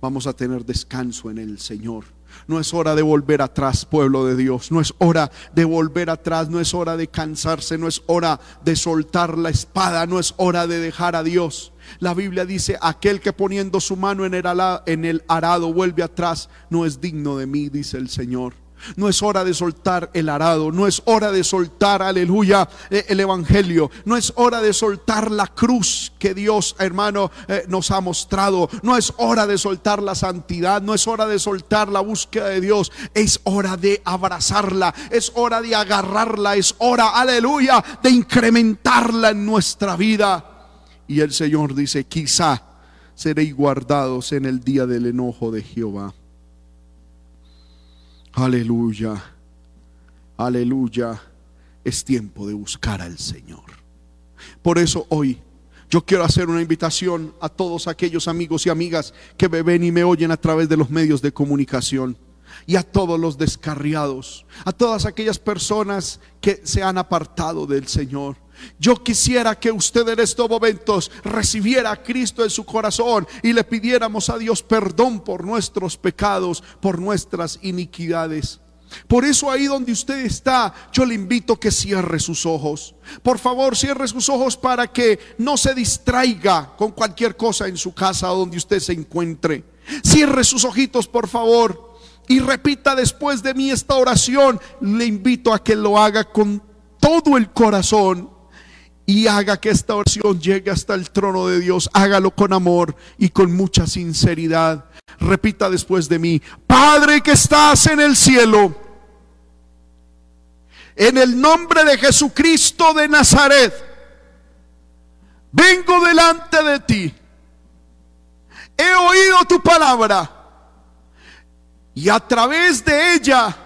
vamos a tener descanso en el Señor. No es hora de volver atrás, pueblo de Dios. No es hora de volver atrás. No es hora de cansarse. No es hora de soltar la espada. No es hora de dejar a Dios. La Biblia dice, aquel que poniendo su mano en el, arado, vuelve atrás, no es digno de mí, dice el Señor. No es hora de soltar el arado, no es hora de soltar, aleluya, eh, el Evangelio, no es hora de soltar la cruz que Dios, hermano, eh, nos ha mostrado, no es hora de soltar la santidad, no es hora de soltar la búsqueda de Dios, es hora de abrazarla, es hora de agarrarla, es hora, aleluya, de incrementarla en nuestra vida. Y el Señor dice, quizá seréis guardados en el día del enojo de Jehová. Aleluya, aleluya. Es tiempo de buscar al Señor. Por eso hoy yo quiero hacer una invitación a todos aquellos amigos y amigas que me ven y me oyen a través de los medios de comunicación y a todos los descarriados, a todas aquellas personas que se han apartado del Señor. Yo quisiera que usted en estos momentos recibiera a Cristo en su corazón y le pidiéramos a Dios perdón por nuestros pecados, por nuestras iniquidades. Por eso ahí donde usted está, yo le invito que cierre sus ojos. Por favor, cierre sus ojos para que no se distraiga con cualquier cosa en su casa donde usted se encuentre. Cierre sus ojitos, por favor, y repita después de mí esta oración. Le invito a que lo haga con todo el corazón y haga que esta oración llegue hasta el trono de Dios. Hágalo con amor y con mucha sinceridad. Repita después de mí, Padre que estás en el cielo, en el nombre de Jesucristo de Nazaret, vengo delante de ti. He oído tu palabra y a través de ella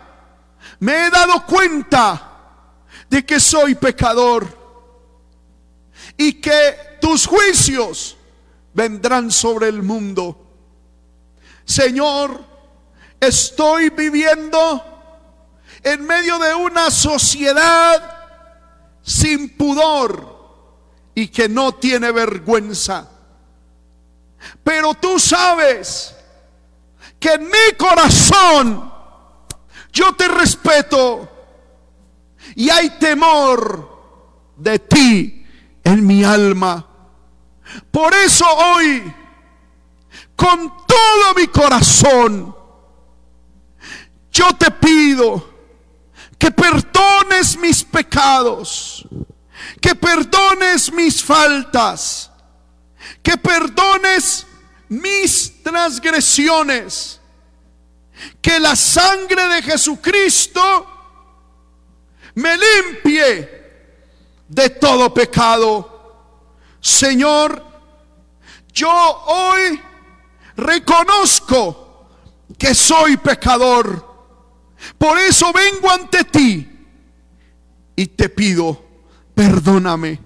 me he dado cuenta de que soy pecador y que tus juicios vendrán sobre el mundo. Señor, estoy viviendo en medio de una sociedad sin pudor y que no tiene vergüenza. Pero tú sabes que en mi corazón yo te respeto y hay temor de ti en mi alma. Por eso hoy, con todo mi corazón, yo te pido que perdones mis pecados, que perdones mis faltas, que perdones mis transgresiones, que la sangre de Jesucristo me limpie de todo pecado. Señor, yo hoy reconozco que soy pecador. Por eso vengo ante ti y te pido, perdóname.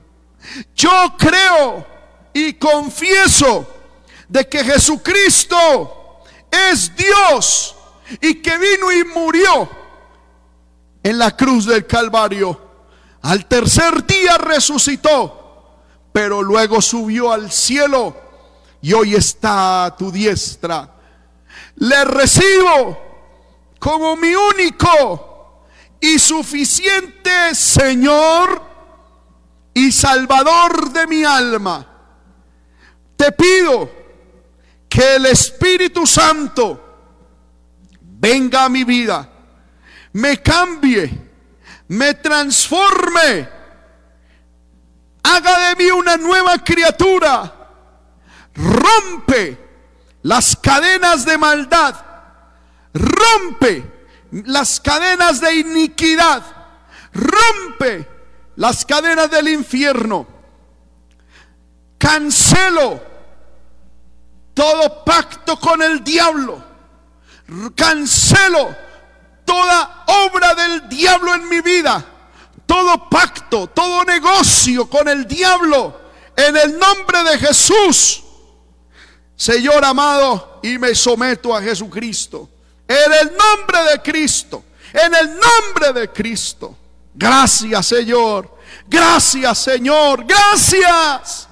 Yo creo y confieso de que Jesucristo es Dios y que vino y murió en la cruz del Calvario al tercer día resucitó, pero luego subió al cielo y hoy está a tu diestra le recibo como mi único y suficiente Señor y Salvador de mi alma. Te pido que el Espíritu Santo venga a mi vida, me cambie, me transforme, haga de mí una nueva criatura, rompe las cadenas de maldad, rompe las cadenas de iniquidad, rompe las cadenas del infierno, cancelo todo pacto con el diablo, cancelo toda obra del diablo en mi vida, todo pacto, todo negocio con el diablo, en el nombre de Jesús. Señor amado, y me someto a Jesucristo. En el nombre de Cristo. En el nombre de Cristo. Gracias, Señor. Gracias, Señor. Gracias.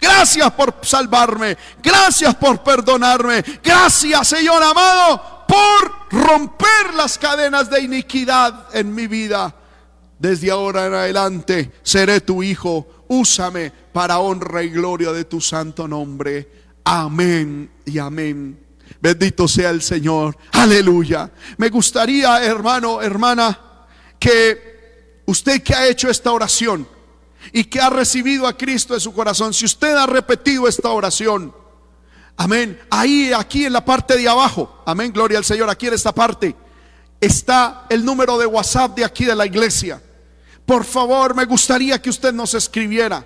Gracias por salvarme. Gracias por perdonarme. Gracias, Señor amado, por romper las cadenas de iniquidad en mi vida. Desde ahora en adelante seré tu hijo. Úsame para honra y gloria de tu santo nombre. Amén y amén. Bendito sea el Señor. Aleluya. Me gustaría, hermano, hermana, que usted que ha hecho esta oración y que ha recibido a Cristo en su corazón, si usted ha repetido esta oración, amén, ahí, aquí en la parte de abajo, amén, gloria al Señor, aquí en esta parte, está el número de WhatsApp de aquí de la iglesia. Por favor, me gustaría que usted nos escribiera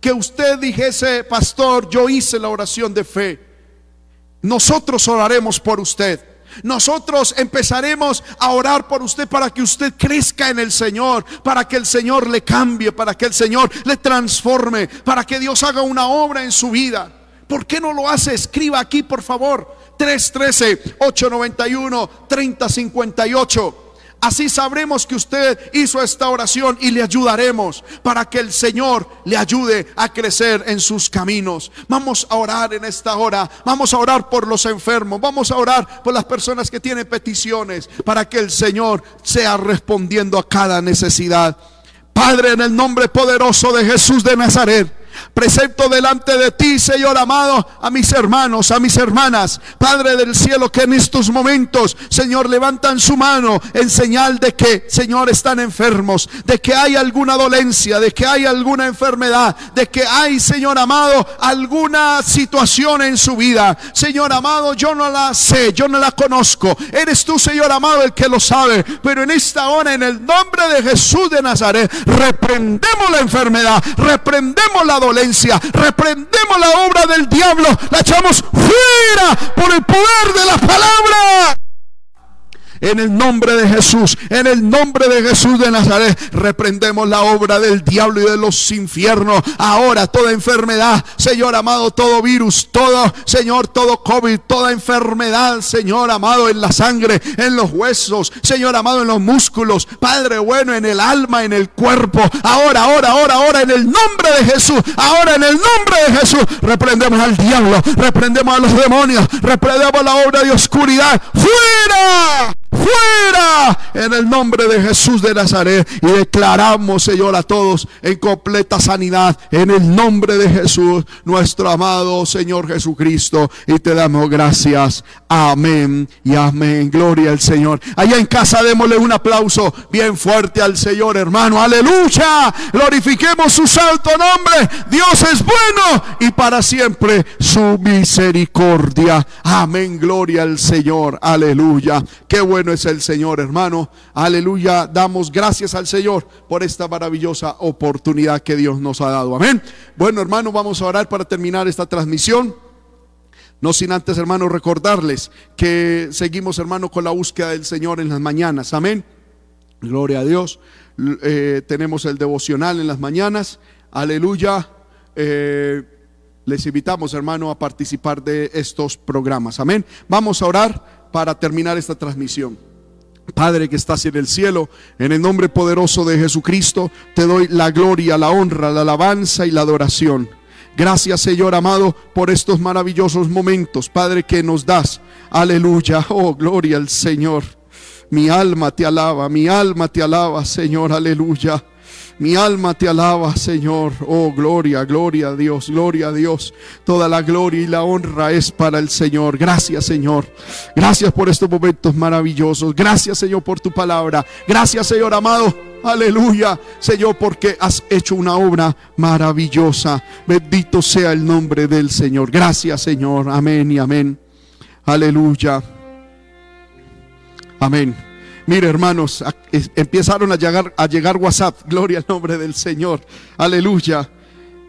que usted dijese, pastor, yo hice la oración de fe. Nosotros oraremos por usted. Nosotros empezaremos a orar por usted para que usted crezca en el Señor, para que el Señor le cambie, para que el Señor le transforme, para que Dios haga una obra en su vida. ¿Por qué no lo hace? Escriba aquí, por favor. 313-891-3058. Así sabremos que usted hizo esta oración y le ayudaremos para que el Señor le ayude a crecer en sus caminos. Vamos a orar en esta hora. Vamos a orar por los enfermos. Vamos a orar por las personas que tienen peticiones para que el Señor sea respondiendo a cada necesidad. Padre, en el nombre poderoso de Jesús de Nazaret. Presento delante de ti, Señor amado, a mis hermanos, a mis hermanas, Padre del cielo, que en estos momentos, Señor, levantan su mano en señal de que, Señor, están enfermos, de que hay alguna dolencia, de que hay alguna enfermedad, de que hay, Señor amado, alguna situación en su vida. Señor amado, yo no la sé, yo no la conozco. Eres tú, Señor amado, el que lo sabe. Pero en esta hora, en el nombre de Jesús de Nazaret, reprendemos la enfermedad, reprendemos la dolencia. Reprendemos la obra del diablo, la echamos fuera por el poder de la palabra. En el nombre de Jesús, en el nombre de Jesús de Nazaret, reprendemos la obra del diablo y de los infiernos. Ahora toda enfermedad, Señor amado, todo virus, todo, Señor, todo COVID, toda enfermedad, Señor amado, en la sangre, en los huesos, Señor amado, en los músculos, Padre bueno, en el alma, en el cuerpo. Ahora, ahora, ahora, ahora, en el nombre de Jesús, ahora en el nombre de Jesús, reprendemos al diablo, reprendemos a los demonios, reprendemos la obra de oscuridad. ¡Fuera! Fuera en el nombre de Jesús de Nazaret y declaramos, Señor, a todos en completa sanidad en el nombre de Jesús, nuestro amado Señor Jesucristo, y te damos gracias. Amén y amén. Gloria al Señor. Allá en casa démosle un aplauso bien fuerte al Señor, hermano. Aleluya. Glorifiquemos su santo nombre. Dios es bueno y para siempre su misericordia. Amén. Gloria al Señor. Aleluya. Qué bueno es el Señor, hermano. Aleluya. Damos gracias al Señor por esta maravillosa oportunidad que Dios nos ha dado. Amén. Bueno, hermano, vamos a orar para terminar esta transmisión. No sin antes, hermano, recordarles que seguimos, hermano, con la búsqueda del Señor en las mañanas. Amén. Gloria a Dios. Eh, tenemos el devocional en las mañanas. Aleluya. Eh, les invitamos, hermano, a participar de estos programas. Amén. Vamos a orar para terminar esta transmisión. Padre que estás en el cielo, en el nombre poderoso de Jesucristo, te doy la gloria, la honra, la alabanza y la adoración. Gracias, Señor amado, por estos maravillosos momentos, Padre, que nos das. Aleluya. Oh, gloria al Señor. Mi alma te alaba, mi alma te alaba, Señor. Aleluya. Mi alma te alaba, Señor. Oh, gloria, gloria a Dios, gloria a Dios. Toda la gloria y la honra es para el Señor. Gracias, Señor. Gracias por estos momentos maravillosos. Gracias, Señor, por tu palabra. Gracias, Señor amado. Aleluya, Señor, porque has hecho una obra maravillosa. Bendito sea el nombre del Señor. Gracias, Señor. Amén y amén. Aleluya. Amén. Mire, hermanos, empezaron a llegar, a llegar WhatsApp. Gloria al nombre del Señor. Aleluya.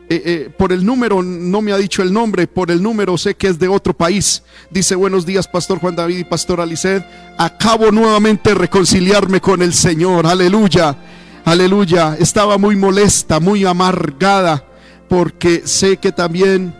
Eh, eh, por el número, no me ha dicho el nombre, por el número sé que es de otro país. Dice, buenos días, Pastor Juan David y Pastor Aliced. Acabo nuevamente de reconciliarme con el Señor. Aleluya. Aleluya. Estaba muy molesta, muy amargada, porque sé que también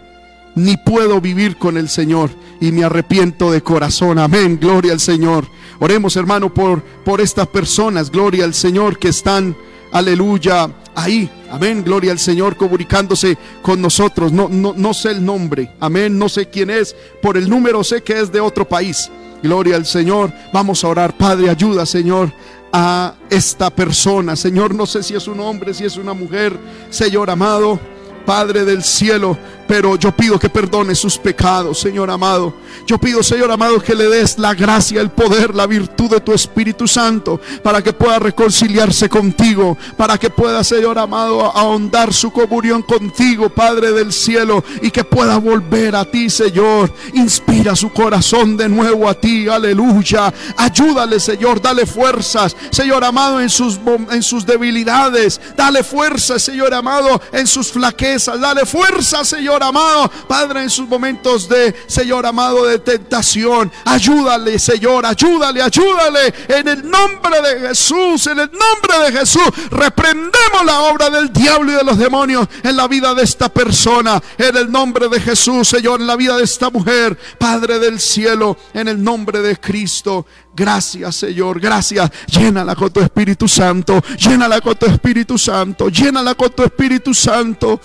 ni puedo vivir con el Señor y me arrepiento de corazón. Amén. Gloria al Señor. Oremos, hermano, por, por estas personas, gloria al Señor, que están, aleluya, ahí. Amén, gloria al Señor, comunicándose con nosotros. No, no, no sé el nombre, amén, no sé quién es. Por el número sé que es de otro país. Gloria al Señor. Vamos a orar, Padre, ayuda, Señor, a esta persona. Señor, no sé si es un hombre, si es una mujer. Señor amado, Padre del cielo, pero yo pido que perdone sus pecados, Señor amado. Yo pido, Señor amado, que le des la gracia, el poder, la virtud de tu Espíritu Santo para que pueda reconciliarse contigo, para que pueda, Señor amado, ahondar su comunión contigo, Padre del cielo, y que pueda volver a ti, Señor. Inspira su corazón de nuevo a ti, aleluya. Ayúdale, Señor, dale fuerzas, Señor amado, en sus, en sus debilidades. Dale fuerzas, Señor amado, en sus flaquezas. Dale fuerzas, Señor amado. Padre, en sus momentos de, Señor amado, de tentación. Ayúdale, Señor, ayúdale, ayúdale. En el nombre de Jesús, en el nombre de Jesús, reprendemos la obra del diablo y de los demonios en la vida de esta persona. En el nombre de Jesús, Señor, en la vida de esta mujer. Padre del cielo, en el nombre de Cristo. Gracias, Señor, gracias. Llénala con tu Espíritu Santo. Llénala con tu Espíritu Santo. Llénala con tu Espíritu Santo.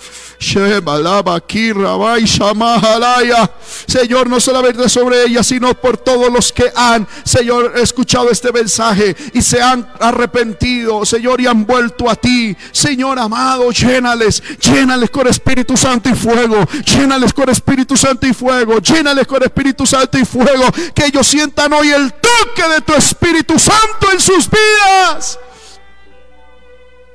Señor, no solamente sobre ella, sino por todos los que han, Señor, escuchado este mensaje y se han arrepentido, Señor, y han vuelto a ti. Señor amado, llénales, llénales con Espíritu Santo y fuego. Llénales con Espíritu Santo y fuego. Llénales con Espíritu Santo y fuego. Que ellos sientan hoy el de tu Espíritu Santo en sus vidas.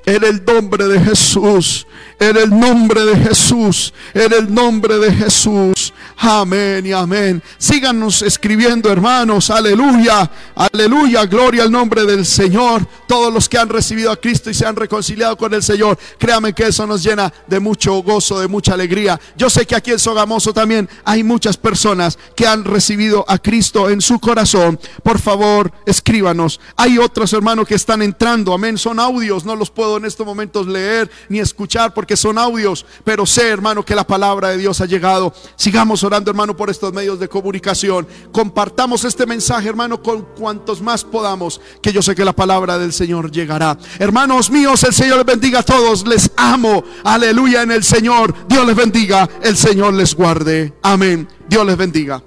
En el nombre de Jesús, en el nombre de Jesús, en el nombre de Jesús. Amén y amén. Síganos escribiendo, hermanos. Aleluya. Aleluya. Gloria al nombre del Señor. Todos los que han recibido a Cristo y se han reconciliado con el Señor. Créame que eso nos llena de mucho gozo, de mucha alegría. Yo sé que aquí en Sogamoso también hay muchas personas que han recibido a Cristo en su corazón. Por favor, escríbanos. Hay otros hermanos que están entrando. Amén. Son audios. No los puedo en estos momentos leer ni escuchar porque son audios. Pero sé, hermano, que la palabra de Dios ha llegado. Sigamos orando, hermano, por estos medios de comunicación. Compartamos este mensaje, hermano, con cuantos más podamos, que yo sé que la palabra del Señor llegará. Hermanos míos, el Señor les bendiga a todos. Les amo. Aleluya en el Señor. Dios les bendiga. El Señor les guarde. Amén. Dios les bendiga.